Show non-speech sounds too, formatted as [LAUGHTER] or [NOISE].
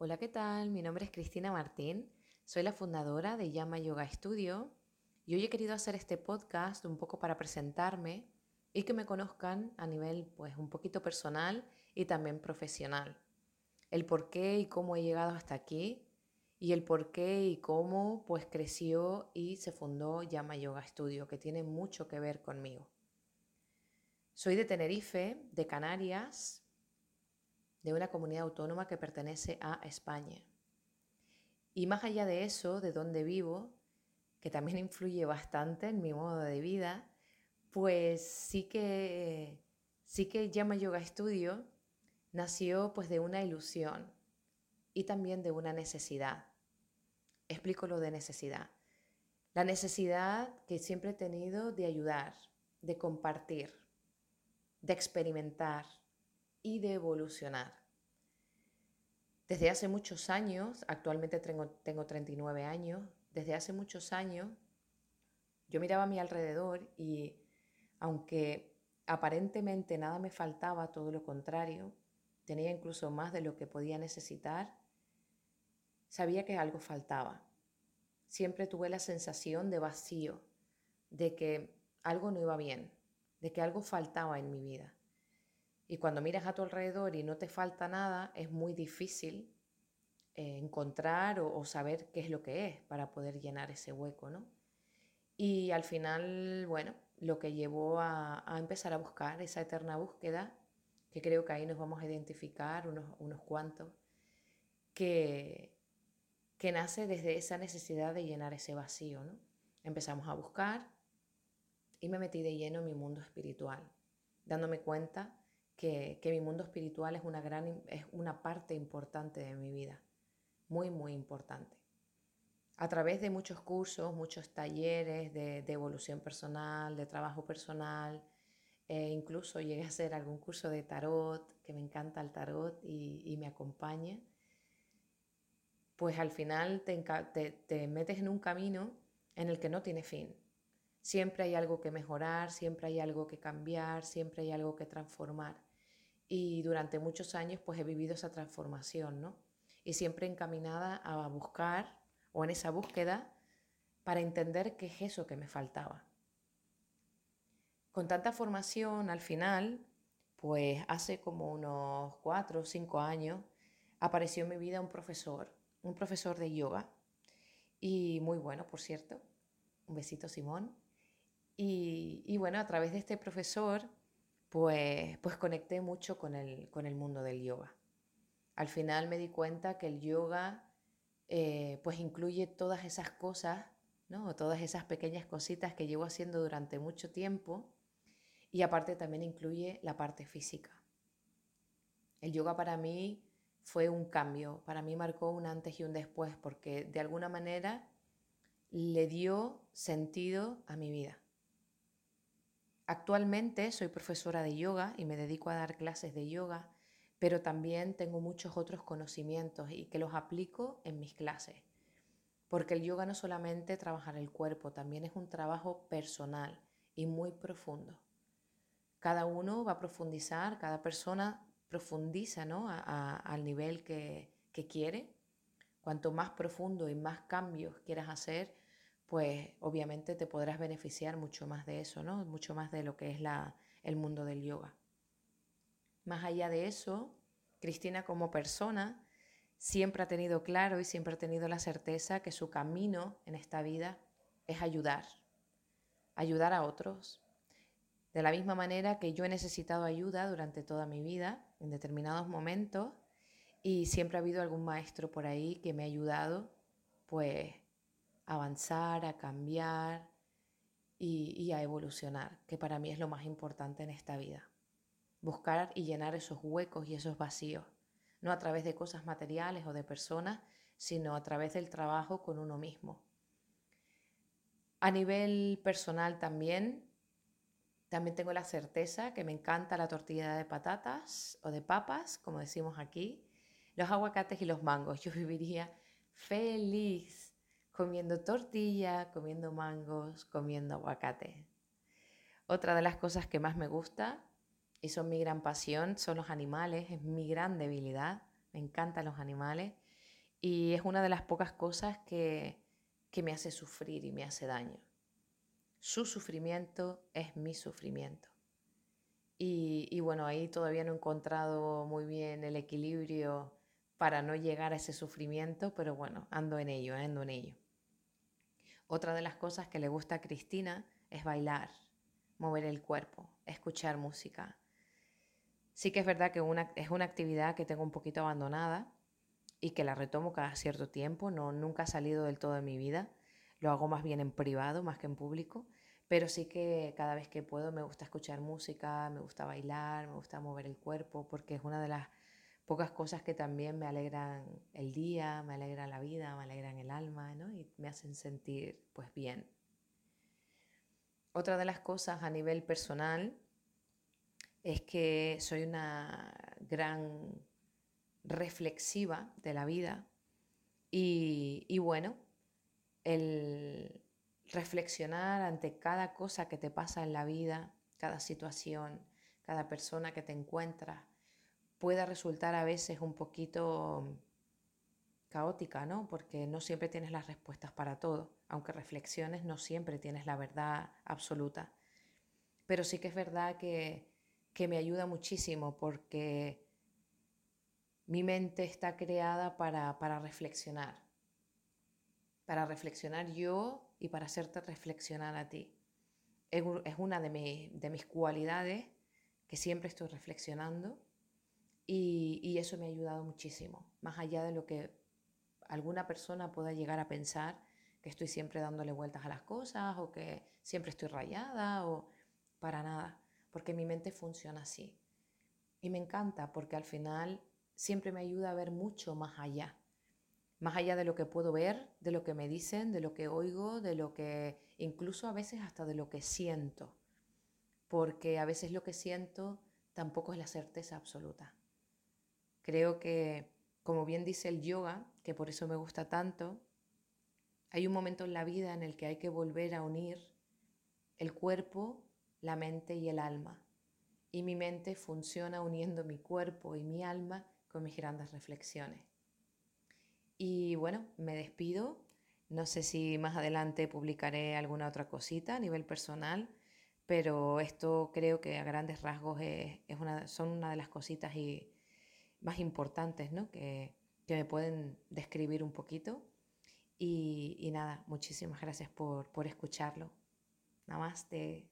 Hola, ¿qué tal? Mi nombre es Cristina Martín, soy la fundadora de Llama Yoga Studio y hoy he querido hacer este podcast un poco para presentarme y que me conozcan a nivel pues un poquito personal y también profesional. El por qué y cómo he llegado hasta aquí y el por qué y cómo pues creció y se fundó Llama Yoga Studio, que tiene mucho que ver conmigo. Soy de Tenerife, de Canarias, de una comunidad autónoma que pertenece a España. Y más allá de eso, de dónde vivo, que también [LAUGHS] influye bastante en mi modo de vida, pues sí que sí que Llama Yoga Studio nació pues de una ilusión y también de una necesidad. Explico lo de necesidad. La necesidad que siempre he tenido de ayudar, de compartir, de experimentar, y de evolucionar. Desde hace muchos años, actualmente tengo, tengo 39 años, desde hace muchos años yo miraba a mi alrededor y aunque aparentemente nada me faltaba, todo lo contrario, tenía incluso más de lo que podía necesitar, sabía que algo faltaba. Siempre tuve la sensación de vacío, de que algo no iba bien, de que algo faltaba en mi vida. Y cuando miras a tu alrededor y no te falta nada, es muy difícil eh, encontrar o, saber qué es lo que es para poder llenar ese hueco, ¿no? Y al final, bueno, lo que llevó a, empezar a buscar esa eterna búsqueda, que creo que ahí nos vamos a identificar unos, unos cuantos, que, que nace desde esa necesidad de llenar ese vacío, ¿no? Empezamos a buscar y me metí de lleno en mi mundo espiritual, dándome cuenta que, mi mundo espiritual es una, gran, es una parte importante de mi vida, muy, muy importante. A través de muchos cursos, muchos talleres de, evolución personal, de trabajo personal, e incluso llegué a hacer algún curso de tarot, que me encanta el tarot y, me acompaña, pues al final te, te metes en un camino en el que no tiene fin. Siempre hay algo que mejorar, siempre hay algo que cambiar, siempre hay algo que transformar y durante muchos años pues he vivido esa transformación, ¿no? Y siempre encaminada a buscar o en esa búsqueda para entender qué es eso que me faltaba. Con tanta formación al final, pues hace como unos cuatro o cinco años apareció en mi vida un profesor, un profesor de yoga y muy bueno, por cierto. Un besito, Simón. Y, y bueno, a través de este profesor pues, pues conecté mucho con el, con el mundo del yoga. Al final me di cuenta que el yoga eh, pues incluye todas esas cosas, ¿no? todas esas pequeñas cositas que llevo haciendo durante mucho tiempo y aparte también incluye la parte física. El yoga para mí fue un cambio, para mí marcó un antes y un después porque de alguna manera le dio sentido a mi vida. Actualmente soy profesora de yoga y me dedico a dar clases de yoga, pero también tengo muchos otros conocimientos y que los aplico en mis clases. Porque el yoga no solamente trabajar el cuerpo, también es un trabajo personal y muy profundo. Cada uno va a profundizar, cada persona profundiza ¿no? al nivel que, que quiere. Cuanto más profundo y más cambios quieras hacer, pues obviamente te podrás beneficiar mucho más de eso, ¿no? Mucho más de lo que es la, el mundo del yoga. Más allá de eso, Cristina como persona siempre ha tenido claro y siempre ha tenido la certeza que su camino en esta vida es ayudar, ayudar a otros. De la misma manera que yo he necesitado ayuda durante toda mi vida, en determinados momentos, y siempre ha habido algún maestro por ahí que me ha ayudado, pues avanzar, a cambiar y, a evolucionar, que para mí es lo más importante en esta vida. Buscar y llenar esos huecos y esos vacíos, no a través de cosas materiales o de personas, sino a través del trabajo con uno mismo. A nivel personal también, también tengo la certeza que me encanta la tortilla de patatas o de papas, como decimos aquí, los aguacates y los mangos. Yo [LAUGHS] viviría feliz comiendo tortilla, comiendo mangos, comiendo aguacate. Otra de las cosas que más me gusta y son mi gran pasión son los animales, es mi gran debilidad, me encantan los animales Y es una de las pocas cosas que, que me hace sufrir y me hace daño. Su sufrimiento es mi sufrimiento. Y, y, bueno, ahí todavía no he encontrado muy bien el equilibrio para no llegar a ese sufrimiento, pero bueno, ando en ello, ando en ello. Otra de las cosas que le gusta a Cristina es bailar, mover el cuerpo, escuchar música. Sí que es verdad que es una actividad que tengo un poquito abandonada y que la retomo cada cierto tiempo, no, nunca ha salido del todo de mi vida, lo hago más bien en privado, más que en público, pero sí que cada vez que puedo me gusta escuchar música, me gusta bailar, me gusta mover el cuerpo, porque es una de las pocas cosas que también me alegran el día, me alegran la vida, me alegran el alma, ¿no? Y me hacen sentir pues bien. Otra de las cosas a nivel personal es que soy una gran reflexiva de la vida y, y bueno, el reflexionar ante cada cosa que te pasa en la vida, cada situación, cada persona que te encuentras, pueda resultar a veces un poquito caótica, ¿no? Porque no siempre tienes las respuestas para todo. Aunque reflexiones, no siempre tienes la verdad absoluta. Pero sí que es verdad que, que me ayuda muchísimo porque mi mente está creada para, para reflexionar. Para reflexionar yo y para hacerte reflexionar a ti. Es, una de, de mis cualidades que siempre estoy reflexionando y, eso me ha ayudado muchísimo, más allá de lo que alguna persona pueda llegar a pensar que estoy siempre dándole vueltas a las cosas o que siempre estoy rayada o para nada, porque mi mente funciona así. Y me encanta porque al final siempre me ayuda a ver mucho más allá, más allá de lo que puedo ver, de lo que me dicen, de lo que oigo, de lo que incluso a veces hasta de lo que siento, porque a veces lo que siento tampoco es la certeza absoluta. Creo que como bien dice el yoga, que por eso me gusta tanto, hay un momento en la vida en el que hay que volver a unir el cuerpo, la mente y el alma. Y mi mente funciona uniendo mi cuerpo y mi alma con mis grandes reflexiones. Y bueno, me despido. No sé si más adelante publicaré alguna otra cosita a nivel personal, pero esto creo que a grandes rasgos es, una, son una de las cositas y más importantes, ¿no? Que, que me pueden describir un poquito. Y, nada, muchísimas gracias por, por escucharlo. Namaste.